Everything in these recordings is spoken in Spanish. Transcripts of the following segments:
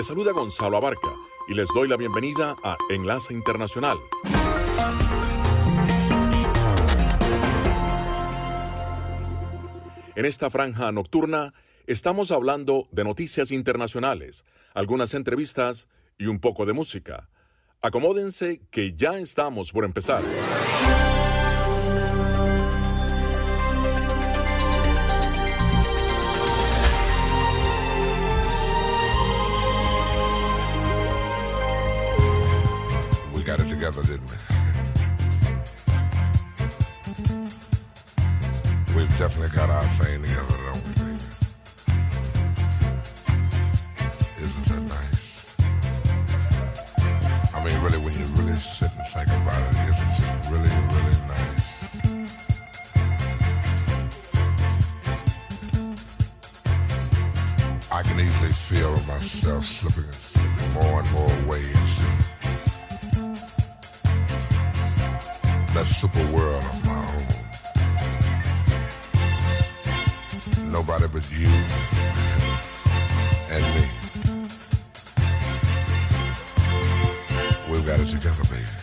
Les saluda Gonzalo Abarca y les doy la bienvenida a Enlace Internacional. En esta franja nocturna estamos hablando de noticias internacionales, algunas entrevistas y un poco de música. Acomódense que ya estamos por empezar. Definitely got our thing together, don't we, baby? Isn't that nice? I mean, really, when you really sit and think about it, isn't it really, really nice? I can easily feel myself slipping, slipping more and more away that super world of my own. nobody but you and me. We've got it together, baby.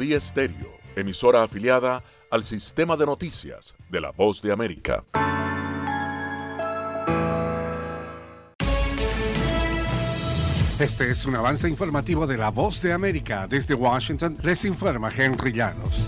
Melodía Estéreo emisora afiliada al sistema de noticias de la Voz de América. Este es un avance informativo de la Voz de América. Desde Washington les informa Henry Llanos.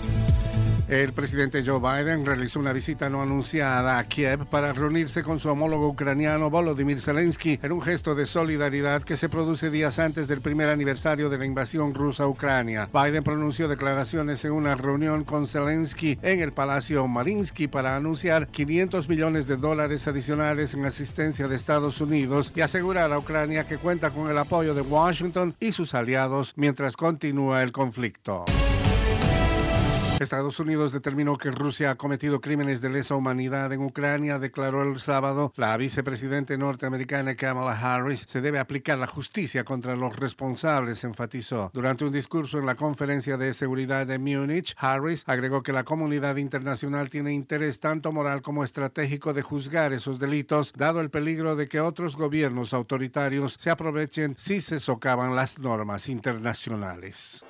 El presidente Joe Biden realizó una visita no anunciada a Kiev para reunirse con su homólogo ucraniano Volodymyr Zelensky en un gesto de solidaridad que se produce días antes del primer aniversario de la invasión rusa a Ucrania. Biden pronunció declaraciones en una reunión con Zelensky en el Palacio Marinsky para anunciar 500 millones de dólares adicionales en asistencia de Estados Unidos y asegurar a Ucrania que cuenta con el apoyo de Washington y sus aliados mientras continúa el conflicto. Estados Unidos determinó que Rusia ha cometido crímenes de lesa humanidad en Ucrania, declaró el sábado. La vicepresidente norteamericana Kamala Harris se debe aplicar la justicia contra los responsables, enfatizó. Durante un discurso en la conferencia de seguridad de Múnich, Harris agregó que la comunidad internacional tiene interés tanto moral como estratégico de juzgar esos delitos, dado el peligro de que otros gobiernos autoritarios se aprovechen si se socavan las normas internacionales.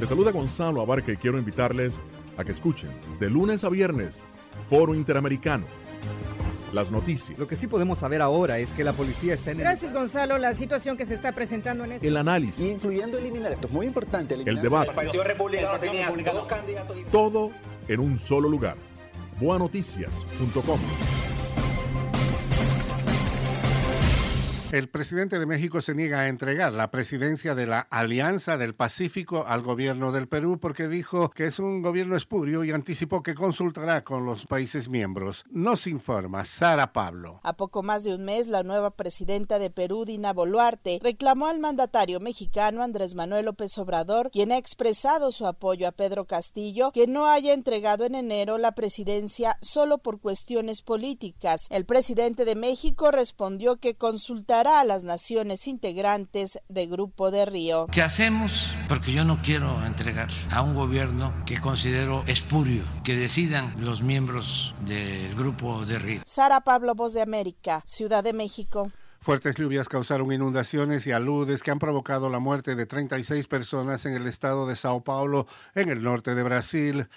Les saluda Gonzalo Abarca y quiero invitarles a que escuchen de lunes a viernes Foro Interamericano. Las noticias. Lo que sí podemos saber ahora es que la policía está en el... Gracias, Gonzalo. La situación que se está presentando en este... El análisis. Incluyendo eliminar, esto es muy importante. El debate. El Partido Republicano tenía dos candidatos. Todo en un solo lugar. Boanoticias.com. El presidente de México se niega a entregar la presidencia de la Alianza del Pacífico al gobierno del Perú porque dijo que es un gobierno espurio y anticipó que consultará con los países miembros. Nos informa Sara Pablo. A poco más de un mes, la nueva presidenta de Perú, Dina Boluarte, reclamó al mandatario mexicano Andrés Manuel López Obrador, quien ha expresado su apoyo a Pedro Castillo, que no haya entregado en enero la presidencia solo por cuestiones políticas. El presidente de México respondió que consultará a las naciones integrantes de Grupo de Río. ¿Qué hacemos? Porque yo no quiero entregar a un gobierno que considero espurio, que decidan los miembros del Grupo de Río. Sara Pablo, Voz de América, Ciudad de México. Fuertes lluvias causaron inundaciones y aludes que han provocado la muerte de 36 personas en el estado de Sao Paulo, en el norte de Brasil.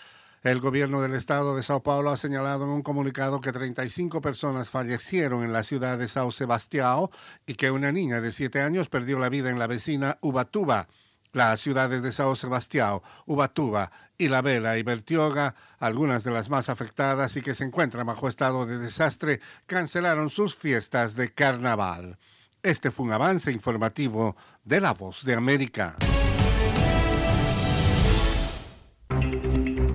El gobierno del estado de Sao Paulo ha señalado en un comunicado que 35 personas fallecieron en la ciudad de Sao Sebastião y que una niña de 7 años perdió la vida en la vecina Ubatuba. Las ciudades de Sao Sebastião, Ubatuba, La Vela y Bertioga, algunas de las más afectadas y que se encuentran bajo estado de desastre, cancelaron sus fiestas de carnaval. Este fue un avance informativo de La Voz de América.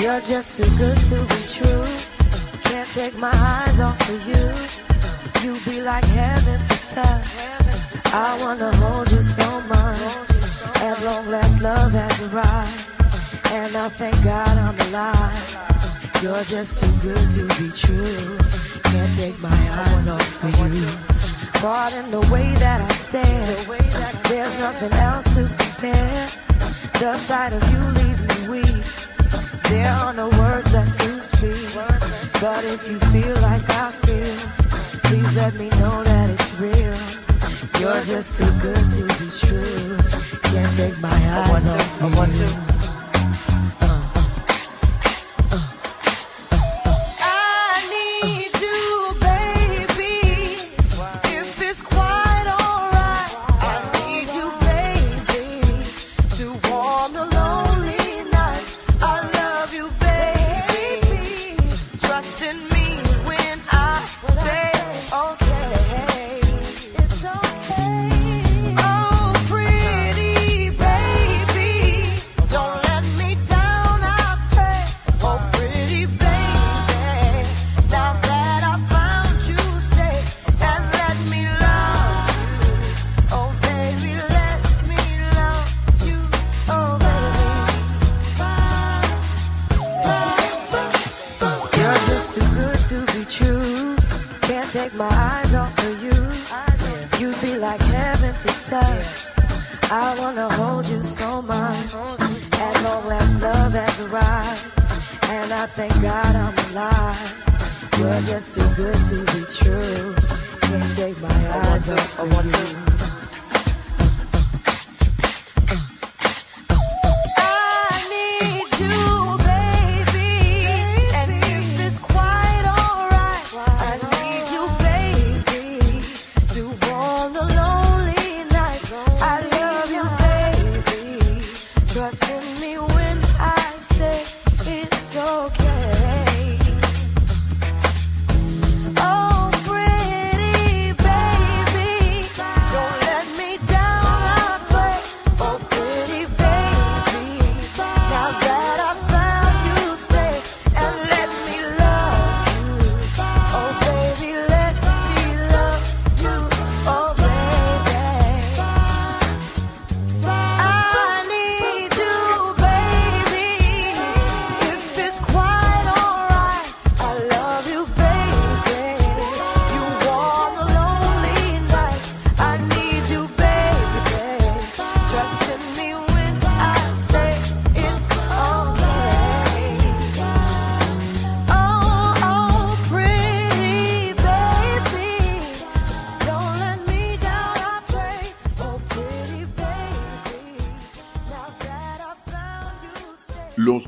You're just too good to be true. Can't take my eyes off of you. You be like heaven to touch. I wanna hold you so much. At long last, love has arrived. And I thank God I'm alive. You're just too good to be true. Can't take my eyes off of you. Caught in the way that I stare. There's nothing else to compare. The sight of you leaves me weak. There are no words left to speak. But if you feel like I feel, please let me know that it's real. You're just too good to be true. Can't take my eyes off you. thank God I'm alive. You're just too good to be true. Can't take my eyes off of you.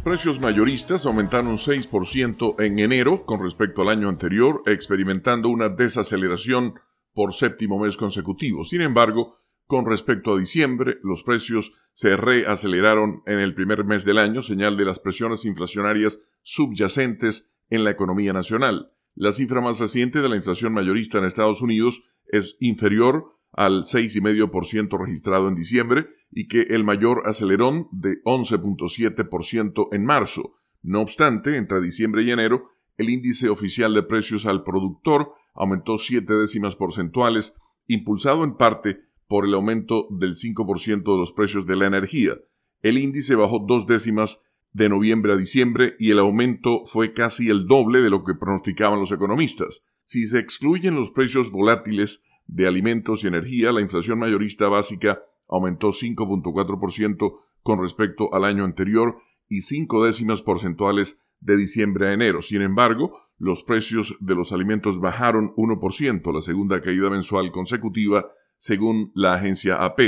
Precios mayoristas aumentaron 6% en enero con respecto al año anterior, experimentando una desaceleración por séptimo mes consecutivo. Sin embargo, con respecto a diciembre, los precios se reaceleraron en el primer mes del año, señal de las presiones inflacionarias subyacentes en la economía nacional. La cifra más reciente de la inflación mayorista en Estados Unidos es inferior al 6,5% registrado en diciembre y que el mayor acelerón de 11.7% en marzo. No obstante, entre diciembre y enero, el índice oficial de precios al productor aumentó siete décimas porcentuales, impulsado en parte por el aumento del 5% de los precios de la energía. El índice bajó dos décimas de noviembre a diciembre y el aumento fue casi el doble de lo que pronosticaban los economistas. Si se excluyen los precios volátiles de alimentos y energía, la inflación mayorista básica aumentó 5.4% con respecto al año anterior y cinco décimas porcentuales de diciembre a enero. Sin embargo, los precios de los alimentos bajaron 1%, la segunda caída mensual consecutiva, según la agencia AP.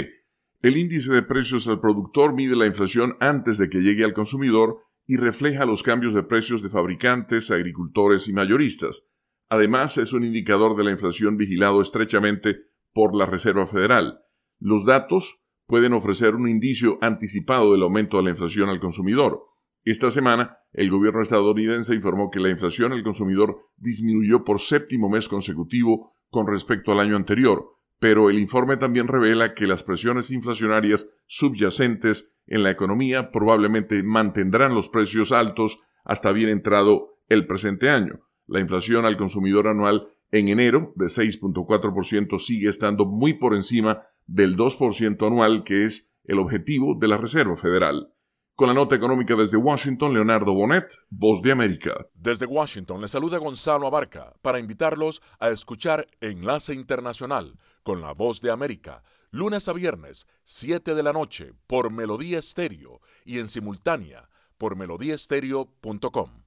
El índice de precios al productor mide la inflación antes de que llegue al consumidor y refleja los cambios de precios de fabricantes, agricultores y mayoristas. Además, es un indicador de la inflación vigilado estrechamente por la Reserva Federal. Los datos pueden ofrecer un indicio anticipado del aumento de la inflación al consumidor. Esta semana, el gobierno estadounidense informó que la inflación al consumidor disminuyó por séptimo mes consecutivo con respecto al año anterior, pero el informe también revela que las presiones inflacionarias subyacentes en la economía probablemente mantendrán los precios altos hasta bien entrado el presente año. La inflación al consumidor anual en enero de 6.4% sigue estando muy por encima del 2% anual que es el objetivo de la Reserva Federal. Con la nota económica desde Washington, Leonardo Bonet, Voz de América. Desde Washington le saluda Gonzalo Abarca para invitarlos a escuchar Enlace Internacional con la Voz de América, lunes a viernes, 7 de la noche, por Melodía Estéreo y en simultánea por melodíaestéreo.com.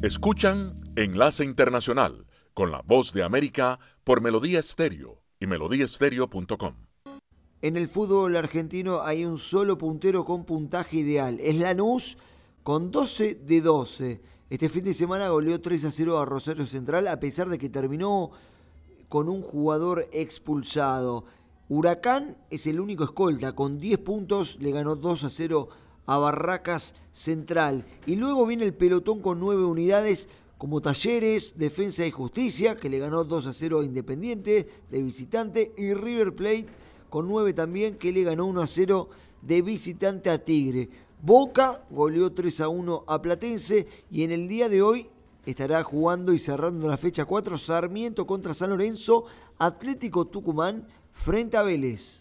Escuchan Enlace Internacional con la voz de América por Melodía Estéreo y melodíaestéreo.com. En el fútbol argentino hay un solo puntero con puntaje ideal. Es Lanús con 12 de 12. Este fin de semana goleó 3 a 0 a Rosario Central a pesar de que terminó con un jugador expulsado. Huracán es el único escolta, con 10 puntos le ganó 2 a 0 a Barracas Central. Y luego viene el pelotón con 9 unidades como Talleres, Defensa y Justicia, que le ganó 2 a 0 a Independiente de visitante, y River Plate con 9 también, que le ganó 1 a 0 de visitante a Tigre. Boca goleó 3 a 1 a Platense y en el día de hoy estará jugando y cerrando la fecha 4 Sarmiento contra San Lorenzo, Atlético Tucumán frente a Vélez.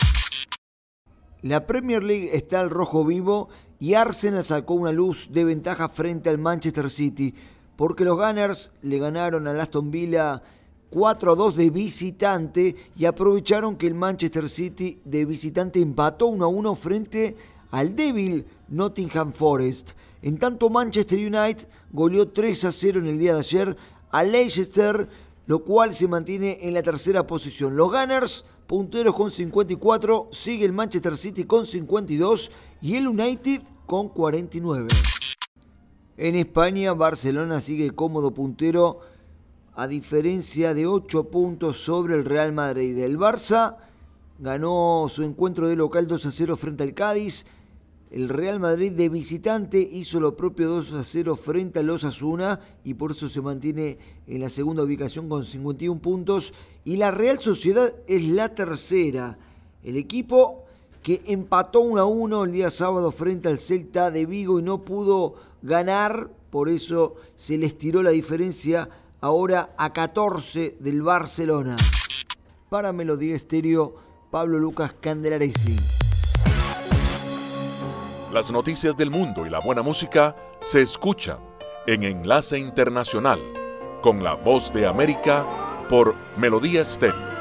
La Premier League está al rojo vivo y Arsenal sacó una luz de ventaja frente al Manchester City porque los Gunners le ganaron al Aston Villa 4 a 2 de visitante y aprovecharon que el Manchester City de visitante empató 1 a 1 frente al débil Nottingham Forest. En tanto Manchester United goleó 3 a 0 en el día de ayer a Leicester, lo cual se mantiene en la tercera posición. Los Gunners punteros con 54, sigue el Manchester City con 52 y el United con 49. En España, Barcelona sigue cómodo puntero a diferencia de 8 puntos sobre el Real Madrid. El Barça ganó su encuentro de local 2 a 0 frente al Cádiz. El Real Madrid de visitante hizo lo propio 2 a 0 frente al Osasuna y por eso se mantiene en la segunda ubicación con 51 puntos. Y la Real Sociedad es la tercera. El equipo que empató 1 a 1 el día sábado frente al Celta de Vigo y no pudo ganar. Por eso se les tiró la diferencia ahora a 14 del Barcelona. Para Melodía Estéreo, Pablo Lucas Candelaresi. Las noticias del mundo y la buena música se escuchan en Enlace Internacional con la voz de América por Melodía Estéreo.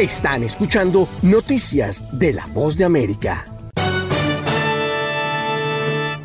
Están escuchando Noticias de la Voz de América.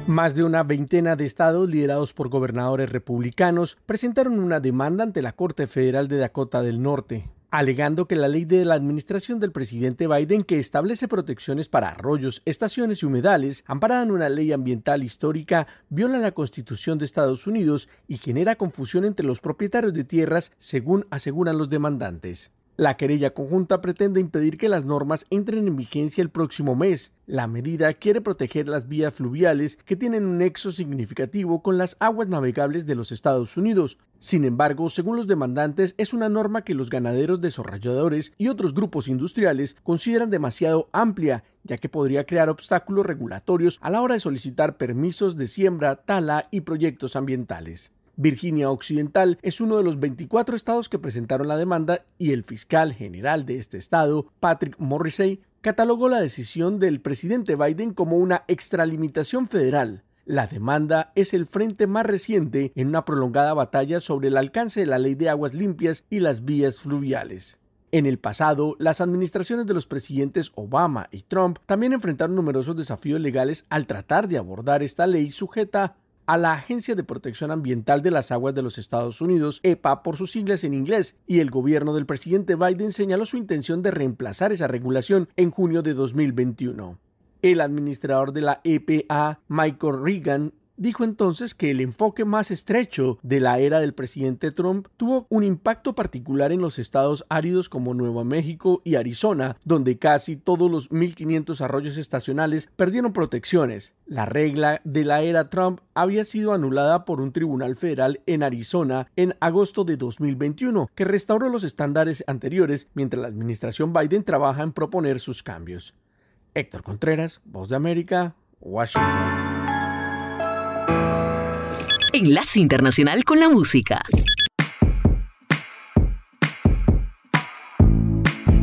Más de una veintena de estados liderados por gobernadores republicanos presentaron una demanda ante la Corte Federal de Dakota del Norte, alegando que la ley de la administración del presidente Biden que establece protecciones para arroyos, estaciones y humedales, amparada en una ley ambiental histórica, viola la Constitución de Estados Unidos y genera confusión entre los propietarios de tierras, según aseguran los demandantes. La querella conjunta pretende impedir que las normas entren en vigencia el próximo mes. La medida quiere proteger las vías fluviales que tienen un nexo significativo con las aguas navegables de los Estados Unidos. Sin embargo, según los demandantes, es una norma que los ganaderos desarrolladores y otros grupos industriales consideran demasiado amplia, ya que podría crear obstáculos regulatorios a la hora de solicitar permisos de siembra, tala y proyectos ambientales. Virginia Occidental es uno de los 24 estados que presentaron la demanda y el fiscal general de este estado, Patrick Morrissey, catalogó la decisión del presidente Biden como una extralimitación federal. La demanda es el frente más reciente en una prolongada batalla sobre el alcance de la ley de aguas limpias y las vías fluviales. En el pasado, las administraciones de los presidentes Obama y Trump también enfrentaron numerosos desafíos legales al tratar de abordar esta ley sujeta a la Agencia de Protección Ambiental de las Aguas de los Estados Unidos, EPA por sus siglas en inglés, y el gobierno del presidente Biden señaló su intención de reemplazar esa regulación en junio de 2021. El administrador de la EPA, Michael Reagan, Dijo entonces que el enfoque más estrecho de la era del presidente Trump tuvo un impacto particular en los estados áridos como Nueva México y Arizona, donde casi todos los 1.500 arroyos estacionales perdieron protecciones. La regla de la era Trump había sido anulada por un tribunal federal en Arizona en agosto de 2021, que restauró los estándares anteriores mientras la administración Biden trabaja en proponer sus cambios. Héctor Contreras, Voz de América, Washington. Enlace Internacional con la Música.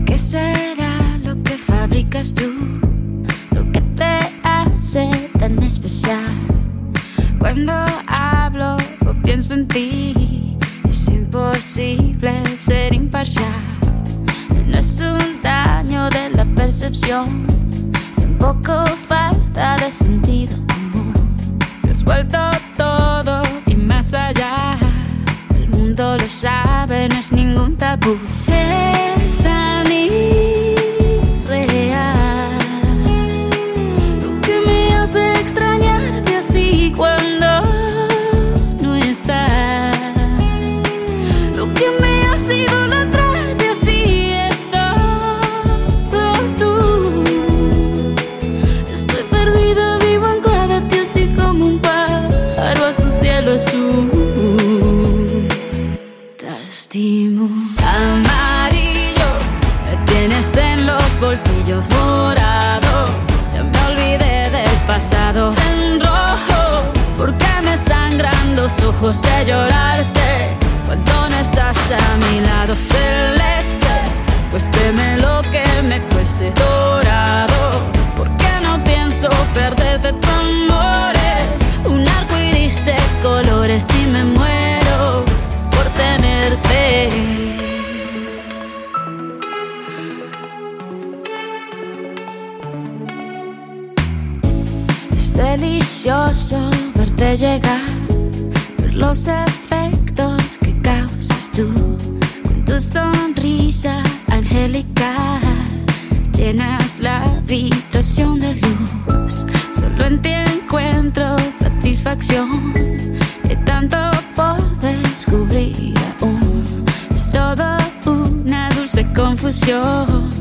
¿Qué será lo que fabricas tú? Lo que te hace tan especial. Cuando hablo o pienso en ti, es imposible ser imparcial. No es un daño de la percepción, tampoco falta de sentido común. Te has vuelto allá. El mundo lo sabe, no es ningún tabú. Ojos de llorarte cuando no estás a mi lado. Celeste, cuésteme lo que me cueste. Dorado, porque no pienso perderte tu amor. Es un arco iris de colores y me muero por tenerte. Es delicioso verte llegar, efectos que causas tú con tu sonrisa angelical. Llenas la habitación de luz, solo en ti encuentro satisfacción. Hay tanto por descubrir aún, es todo una dulce confusión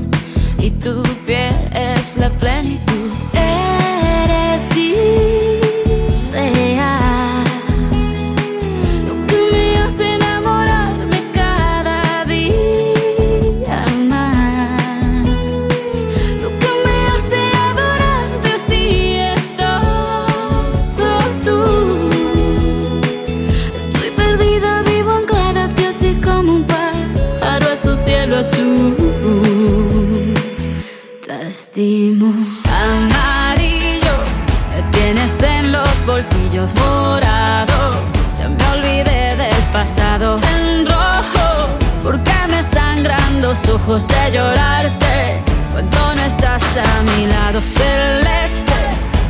y tu piel es la plenitud. Ojos de llorarte cuando no estás a mi lado celeste.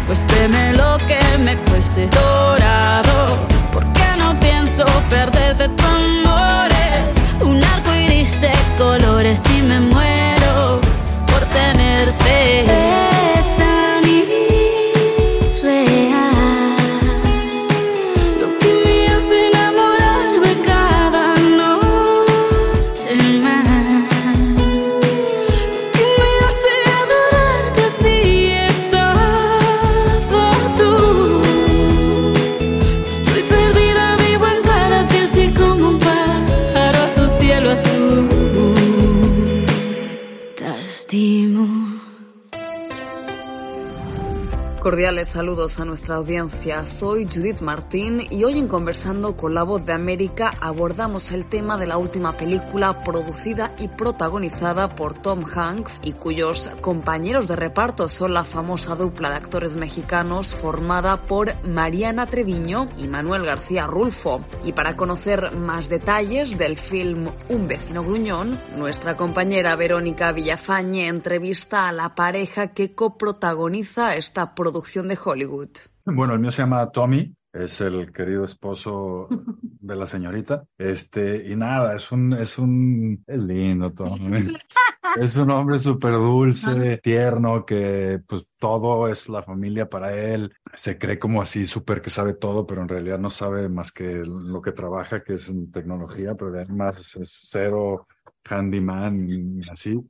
Cuésteme lo que me cueste dorado, porque no pienso perderte tu amor. Es un arco iris de colores y me muero destino. Cordiales saludos a nuestra audiencia. Soy Judith Martín y hoy en Conversando con la Voz de América abordamos el tema de la última película producida y protagonizada por Tom Hanks y cuyos compañeros de reparto son la famosa dupla de actores mexicanos formada por Mariana Treviño y Manuel García Rulfo. Y para conocer más detalles del film Un vecino gruñón, nuestra compañera Verónica Villafañe entrevista a la pareja que coprotagoniza esta producción producción de Hollywood? Bueno, el mío se llama Tommy, es el querido esposo de la señorita. Este, y nada, es un, es un, es lindo Tommy. Es un hombre súper dulce, tierno, que pues todo es la familia para él. Se cree como así súper que sabe todo, pero en realidad no sabe más que lo que trabaja, que es en tecnología, pero además es cero handyman y así.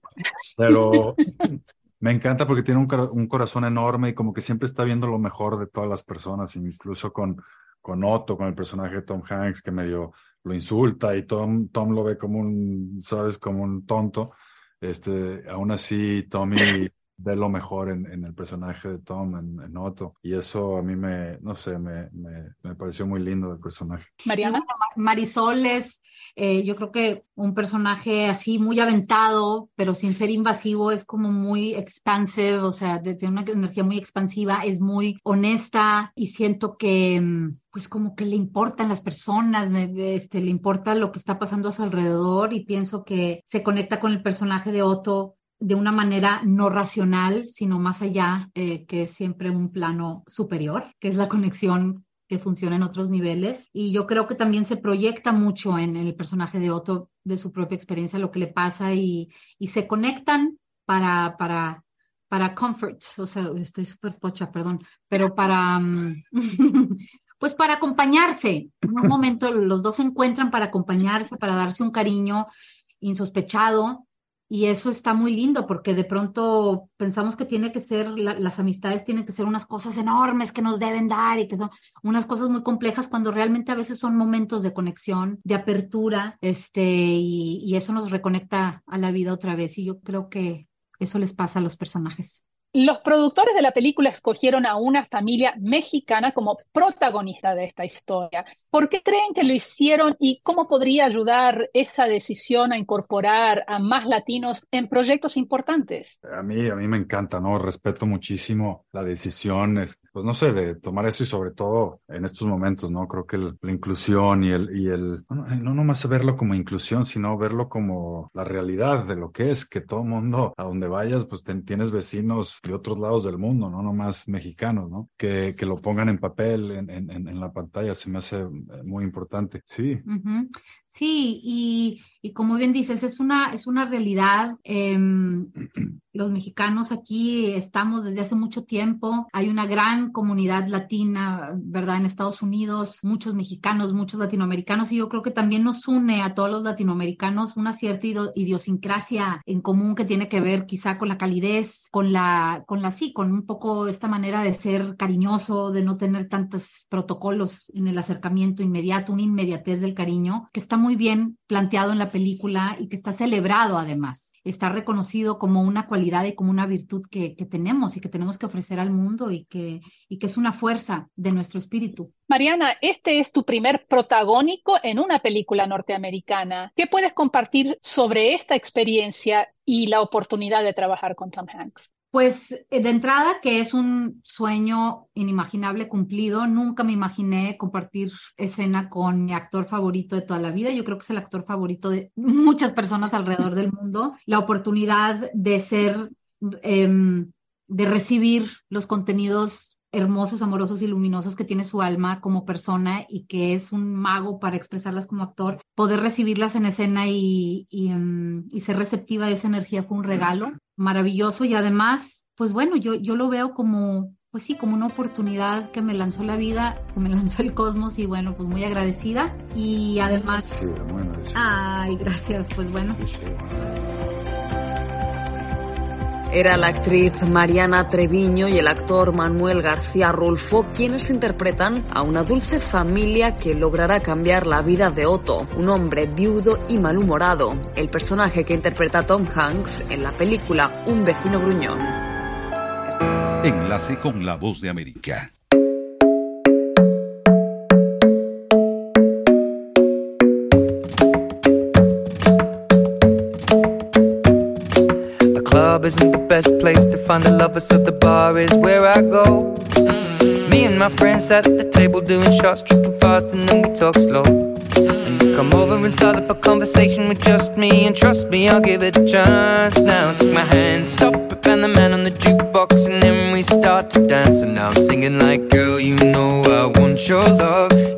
Pero me encanta porque tiene un, corazón enorme y como que siempre está viendo lo mejor de todas las personas, incluso con, con Otto, con el personaje de Tom Hanks, que medio lo insulta y Tom, Tom lo ve como un, sabes, como un tonto. Este, aún así, Tommy ve lo mejor en, el personaje de Tom, en, Otto. Y eso a mí me, no sé, me, me, pareció muy lindo el personaje. Mariana. Marisol es, eh, yo creo que un personaje así muy aventado, pero sin ser invasivo, es como muy expansive, o sea, tiene una energía muy expansiva, es muy honesta y siento que mm, pues como que le importan las personas, este, le importa lo que está pasando a su alrededor y pienso que se conecta con el personaje de Otto de una manera no racional, sino más allá, eh, que es siempre un plano superior, que es la conexión que funciona en otros niveles. Y yo creo que también se proyecta mucho en, el personaje de Otto, de su propia experiencia, lo que le pasa y, se conectan para, para, para comfort, o sea, estoy súper pocha, perdón, pero para... Mm, pues para acompañarse. En un momento los dos se encuentran para acompañarse, para darse un cariño insospechado y eso está muy lindo porque de pronto pensamos que tiene que ser, las amistades tienen que ser unas cosas enormes que nos deben dar y que son unas cosas muy complejas cuando realmente a veces son momentos de conexión, de apertura, este, y, y eso nos reconecta a la vida otra vez. Y yo creo que eso les pasa a los personajes. Los productores de la película escogieron a una familia mexicana como protagonista de esta historia. ¿Por qué creen que lo hicieron y cómo podría ayudar esa decisión a incorporar a más latinos en proyectos importantes? A mí, a mí me encanta, ¿no? Respeto muchísimo la decisión, pues no sé, de tomar eso y sobre todo en estos momentos, ¿no? Creo que la inclusión y el, y el no, no nomás verlo como inclusión, sino verlo como la realidad de lo que es, que todo mundo, a donde vayas, pues tienes vecinos de otros lados del mundo, no nomás mexicanos, ¿no? Que, que lo pongan en papel, en, en, en, la pantalla, se me hace eh, muy importante. Sí. Sí, y, y, como bien dices, es una, es una realidad. Em, los mexicanos aquí estamos desde hace mucho tiempo. Hay una gran comunidad latina, ¿verdad? En Estados Unidos, muchos mexicanos, muchos latinoamericanos, y yo creo que también nos une a todos los latinoamericanos una cierta idiosincrasia en común que tiene que ver quizá con la calidez, con la, con la sí, con un poco esta manera de ser cariñoso, de no tener tantos protocolos en el acercamiento inmediato, una inmediatez del cariño, que está muy bien planteado en la película y que está celebrado además. Está reconocido como una cualidad y como una virtud que, tenemos y que tenemos que ofrecer al mundo y que, y que es una fuerza de nuestro espíritu. Mariana, este es tu primer protagónico en una película norteamericana. ¿Qué puedes compartir sobre esta experiencia y la oportunidad de trabajar con Tom Hanks? Pues eh, de entrada que es un sueño inimaginable cumplido. Nunca me imaginé compartir escena con mi actor favorito de toda la vida. Yo creo que es el actor favorito de muchas personas alrededor del mundo. La oportunidad de ser, em, de recibir los contenidos hermosos, amorosos y luminosos que tiene su alma como persona y que es un mago para expresarlas como actor, poder recibirlas en escena y, em, y, ser receptiva de esa energía fue un regalo maravilloso y además, pues bueno, yo, yo lo veo como, pues sí, como una oportunidad que me lanzó la vida, que me lanzó el cosmos y bueno, pues muy agradecida y además... Ay, gracias, pues bueno. Era la actriz Mariana Treviño y el actor Manuel García Rulfo quienes interpretan a una dulce familia que logrará cambiar la vida de Otto, un hombre viudo y malhumorado, el personaje que interpreta Tom Hanks en la película Un vecino gruñón. Enlace con la voz de América. Find a lover, so the bar is where I go. Me and my friends at the table doing shots, tripping fast, and then we talk slow. And come over and start up a conversation with just me, and trust me, I'll give it a chance. Now take my hand, stop it, and the man on the jukebox, and then we start to dance. And now I'm singing like, girl, you know I want your love.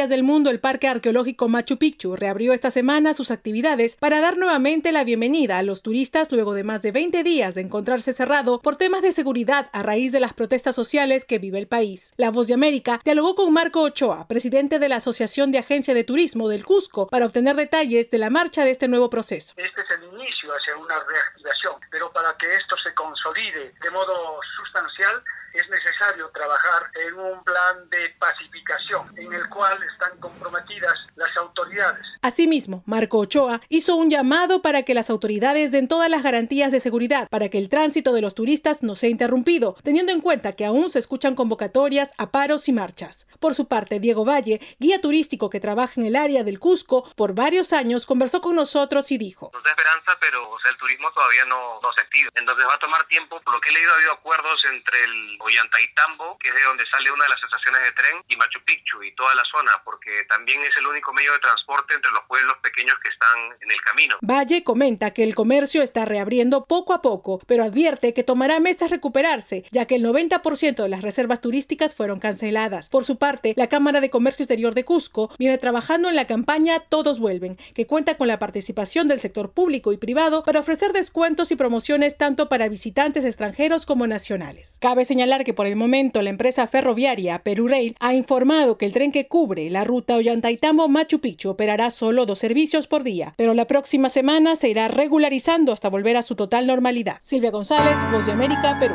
Maravillas del mundo, el Parque Arqueológico Machu Picchu reabrió esta semana sus actividades para dar nuevamente la bienvenida a los turistas luego de más de 20 días de encontrarse cerrado por temas de seguridad a raíz de las protestas sociales que vive el país. La Voz de América dialogó con Marco Ochoa, presidente de la Asociación de Agencia de Turismo del Cusco, para obtener detalles de la marcha de este nuevo proceso. Este es el inicio hacia una reactivación, pero para que esto se consolide de modo sustancial, es necesario trabajar en un plan de pacificación en el cual están comprometidas las autoridades. Asimismo, Marco Ochoa hizo un llamado para que las autoridades den todas las garantías de seguridad para que el tránsito de los turistas no sea interrumpido, teniendo en cuenta que aún se escuchan convocatorias a paros y marchas. Por su parte, Diego Valle, guía turístico que trabaja en el área del Cusco por varios años, conversó con nosotros y dijo: Nos da esperanza, pero o sea, el turismo todavía no, no se activa. Entonces va a tomar tiempo. Por lo que he leído, ha habido acuerdos entre el Ollantaytambo, que es de donde sale una de las estaciones de tren, y Machu Picchu y toda la zona, porque también es el único medio de transporte entre los pueblos pequeños que están en el camino. Valle comenta que el comercio está reabriendo poco a poco, pero advierte que tomará meses recuperarse, ya que el 90% de las reservas turísticas fueron canceladas. Por su parte, la Cámara de Comercio Exterior de Cusco viene trabajando en la campaña Todos vuelven, que cuenta con la participación del sector público y privado para ofrecer descuentos y promociones tanto para visitantes extranjeros como nacionales. Cabe señalar que por el momento la empresa ferroviaria Perú Rail ha informado que el tren que cubre la ruta Ollantaytambo-Machu Picchu operará solo dos servicios por día, pero la próxima semana se irá regularizando hasta volver a su total normalidad. Silvia González, Voz de América, Perú.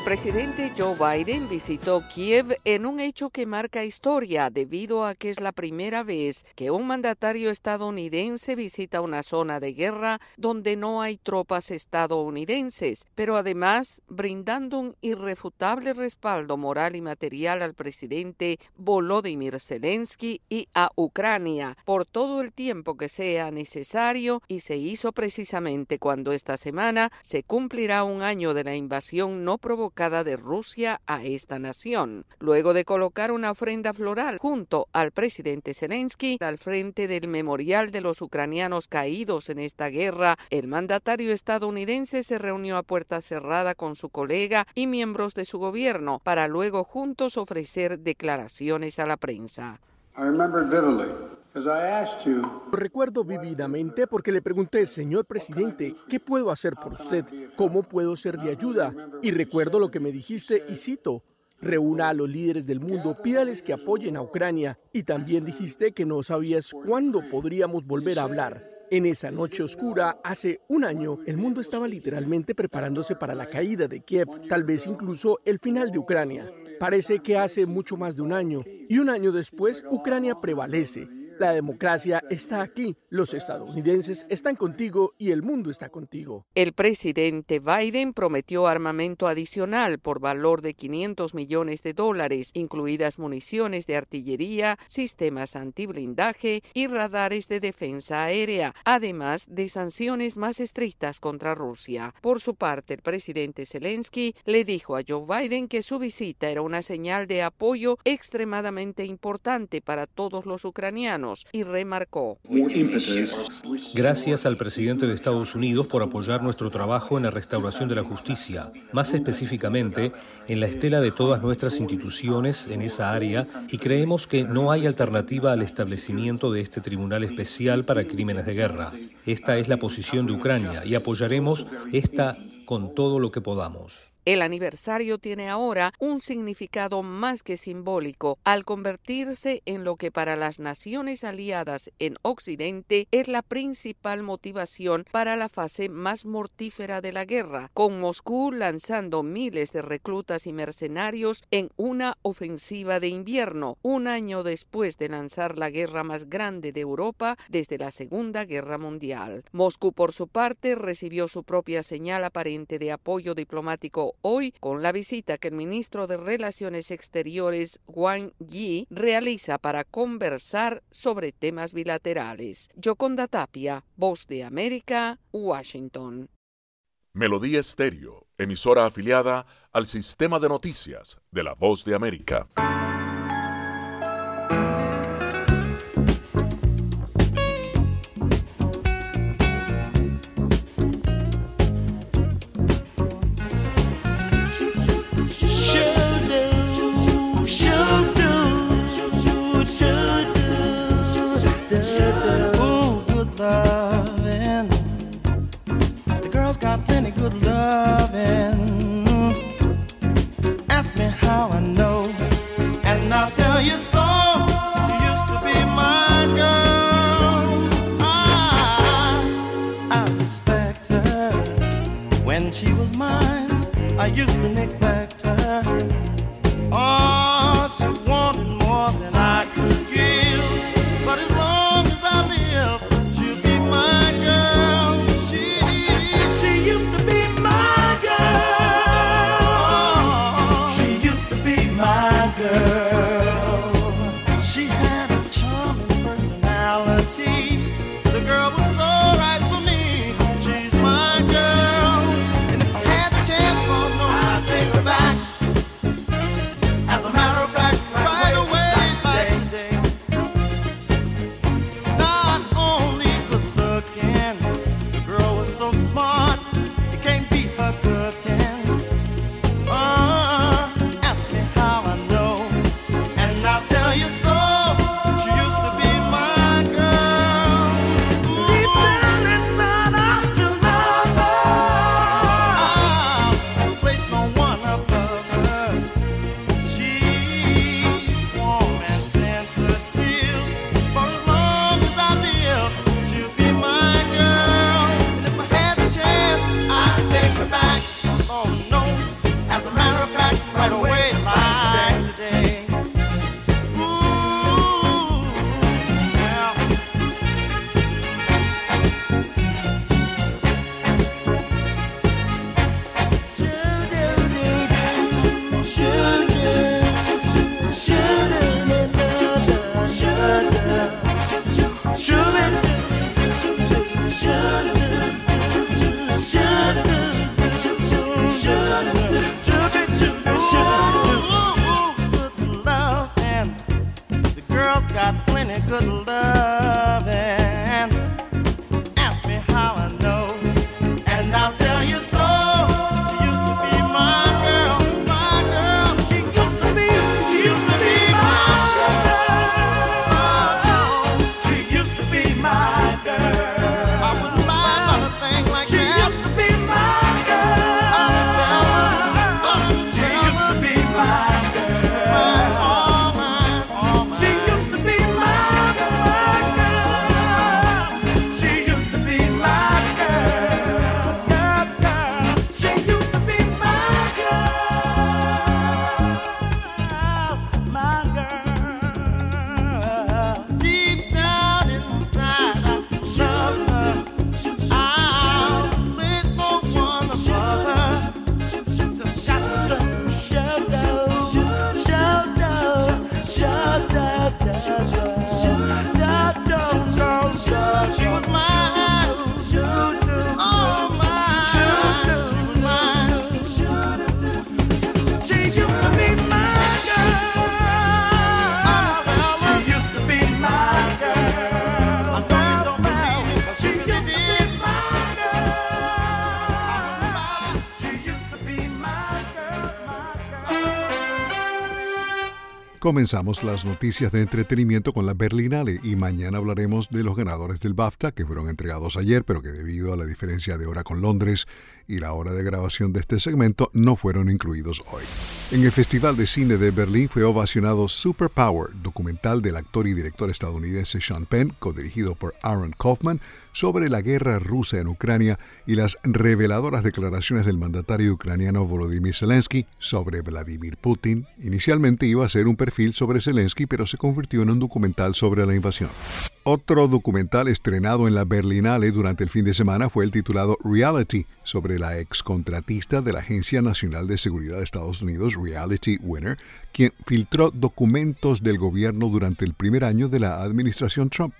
El presidente Joe Biden visitó Kiev en un hecho que marca historia debido a que es la primera vez que un mandatario estadounidense visita una zona de guerra donde no hay tropas estadounidenses, pero además brindando un irrefutable respaldo moral y material al presidente Volodymyr Zelensky y a Ucrania por todo el tiempo que sea necesario y se hizo precisamente cuando esta semana se cumplirá un año de la invasión no provocada de Rusia a esta nación. Luego de colocar una ofrenda floral junto al presidente Zelensky al frente del memorial de los ucranianos caídos en esta guerra, el mandatario estadounidense se reunió a puerta cerrada con su colega y miembros de su gobierno para luego juntos ofrecer declaraciones a la prensa. Recuerdo vividamente porque le pregunté, señor presidente, ¿qué puedo hacer por usted? ¿Cómo puedo ser de ayuda? Y recuerdo lo que me dijiste y cito, reúna a los líderes del mundo, pídales que apoyen a Ucrania. Y también dijiste que no sabías cuándo podríamos volver a hablar. En esa noche oscura, hace un año, el mundo estaba literalmente preparándose para la caída de Kiev, tal vez incluso el final de Ucrania. Parece que hace mucho más de un año, y un año después Ucrania prevalece la democracia está aquí, los estadounidenses están contigo y el mundo está contigo. El presidente Biden prometió armamento adicional por valor de 500 millones de dólares, incluidas municiones de artillería, sistemas antiblindaje y radares de defensa aérea, además de sanciones más estrictas contra Rusia. Por su parte, el presidente Zelensky le dijo a Joe Biden que su visita era una señal de apoyo extremadamente importante para todos los ucranianos y remarcó. Gracias al presidente de Estados Unidos por apoyar nuestro trabajo en la restauración de la justicia, más específicamente en la estela de todas nuestras instituciones en esa área y creemos que no hay alternativa al establecimiento de este Tribunal Especial para Crímenes de Guerra. Esta es la posición de Ucrania y apoyaremos esta con todo lo que podamos. El aniversario tiene ahora un significado más que simbólico al convertirse en lo que para las naciones aliadas en Occidente es la principal motivación para la fase más mortífera de la guerra, con Moscú lanzando miles de reclutas y mercenarios en una ofensiva de invierno, un año después de lanzar la guerra más grande de Europa desde la Segunda Guerra Mundial. Moscú, por su parte, recibió su propia señal aparente de apoyo diplomático hoy con la visita que el ministro de Relaciones Exteriores, Wang Yi, realiza para conversar sobre temas bilaterales. Yoconda Tapia, Voz de América, Washington. Melodía Estéreo, emisora afiliada al sistema de noticias de la Voz de América. good loving. Ask me how I know, and I'll tell you so. She used to be my girl. I, I respect her. When she was mine, I used to neglect her. Oh. Comenzamos las noticias de entretenimiento con la Berlinale y mañana hablaremos de los ganadores del BAFTA que fueron entregados ayer, pero que debido a la diferencia de hora con Londres y la hora de grabación de este segmento no fueron incluidos hoy. En el Festival de Cine de Berlín fue ovacionado Superpower, documental del actor y director estadounidense Sean Penn, codirigido por Aaron Kaufman, sobre la guerra rusa en Ucrania y las reveladoras declaraciones del mandatario ucraniano Volodymyr Zelensky sobre Vladimir Putin. Inicialmente iba a ser un perfil sobre Zelensky, pero se convirtió en un documental sobre la invasión. Otro documental estrenado en la Berlinale durante el fin de semana fue el titulado Reality, sobre la excontratista de la Agencia Nacional de Seguridad de Estados Unidos, Reality Winner, quien filtró documentos del gobierno durante el primer año de la administración Trump.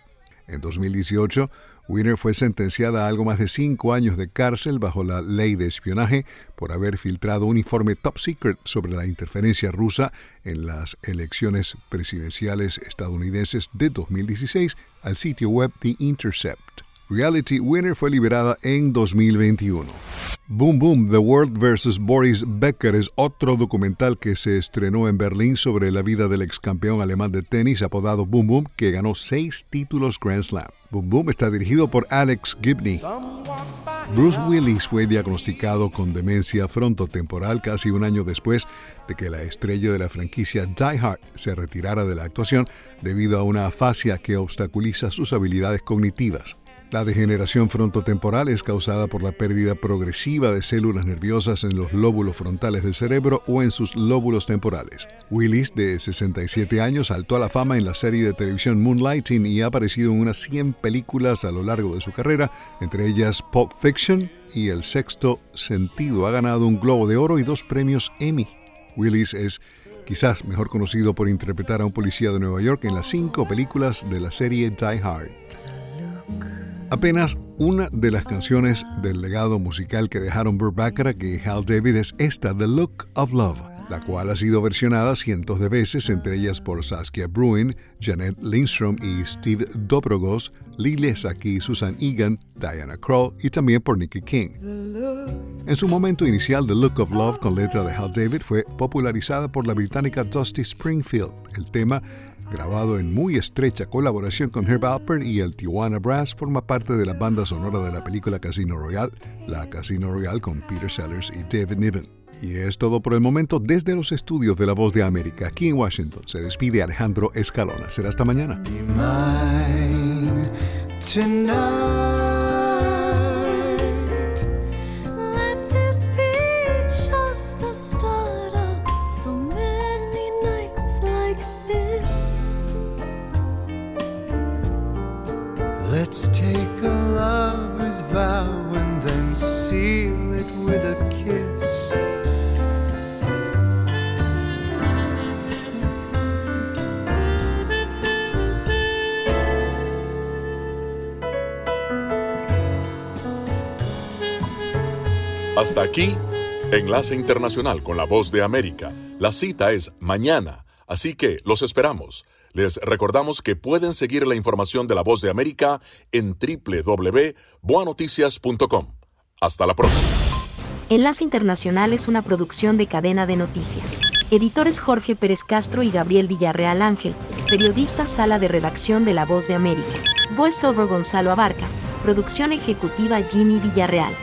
En 2018, Winner fue sentenciada a algo más de cinco años de cárcel bajo la ley de espionaje por haber filtrado un informe top secret sobre la interferencia rusa en las elecciones presidenciales estadounidenses de 2016 al sitio web The Intercept. Reality Winner fue liberada en 2021. Boom Boom, The World vs. Boris Becker es otro documental que se estrenó en Berlín sobre la vida del ex campeón alemán de tenis apodado Boom Boom, que ganó seis títulos Grand Slam. Boom Boom está dirigido por Alex Gibney. Bruce Willis fue diagnosticado con demencia frontotemporal casi un año después de que la estrella de la franquicia Die Hard se retirara de la actuación debido a una afasia que obstaculiza sus habilidades cognitivas. La degeneración frontotemporal es causada por la pérdida progresiva de células nerviosas en los lóbulos frontales del cerebro o en sus lóbulos temporales. Willis, de 67 años, saltó a la fama en la serie de televisión Moonlighting y ha aparecido en unas 100 películas a lo largo de su carrera, entre ellas Pulp Fiction y El Sexto Sentido. Ha ganado un Globo de Oro y dos premios Emmy. Willis es quizás mejor conocido por interpretar a un policía de Nueva York en las cinco películas de la serie Die Hard. Apenas una de las canciones del legado musical que dejaron Burt Bacharach y Hal David es esta, The Look of Love, la cual ha sido versionada cientos de veces, entre ellas por Saskia Bruin, Janet Lindstrom y Steve Dobrogos, Lily Saki, Susan Egan, Diana Krall y también por Nicky King. En su momento inicial, The Look of Love con letra de Hal David fue popularizada por la británica Dusty Springfield. El tema grabado en muy estrecha colaboración con Herb Alpert y el Tijuana Brass, forma parte de la banda sonora de la película Casino Royale, la Casino Royale con Peter Sellers y David Niven. Y es todo por el momento desde los estudios de La Voz de América, aquí en Washington. Se despide Alejandro Escalona. Será hasta mañana. Let's take a lover's vow and then seal it with a kiss. Hasta aquí, Enlace Internacional con la Voz de América. La cita es mañana, así que los esperamos. Les recordamos que pueden seguir la información de la Voz de América en www.boanoticias.com. Hasta la próxima. Enlace Internacional es una producción de cadena de noticias. Editores Jorge Pérez Castro y Gabriel Villarreal Ángel. Periodista Sala de Redacción de La Voz de América. Voiceover Gonzalo Abarca. Producción ejecutiva Jimmy Villarreal.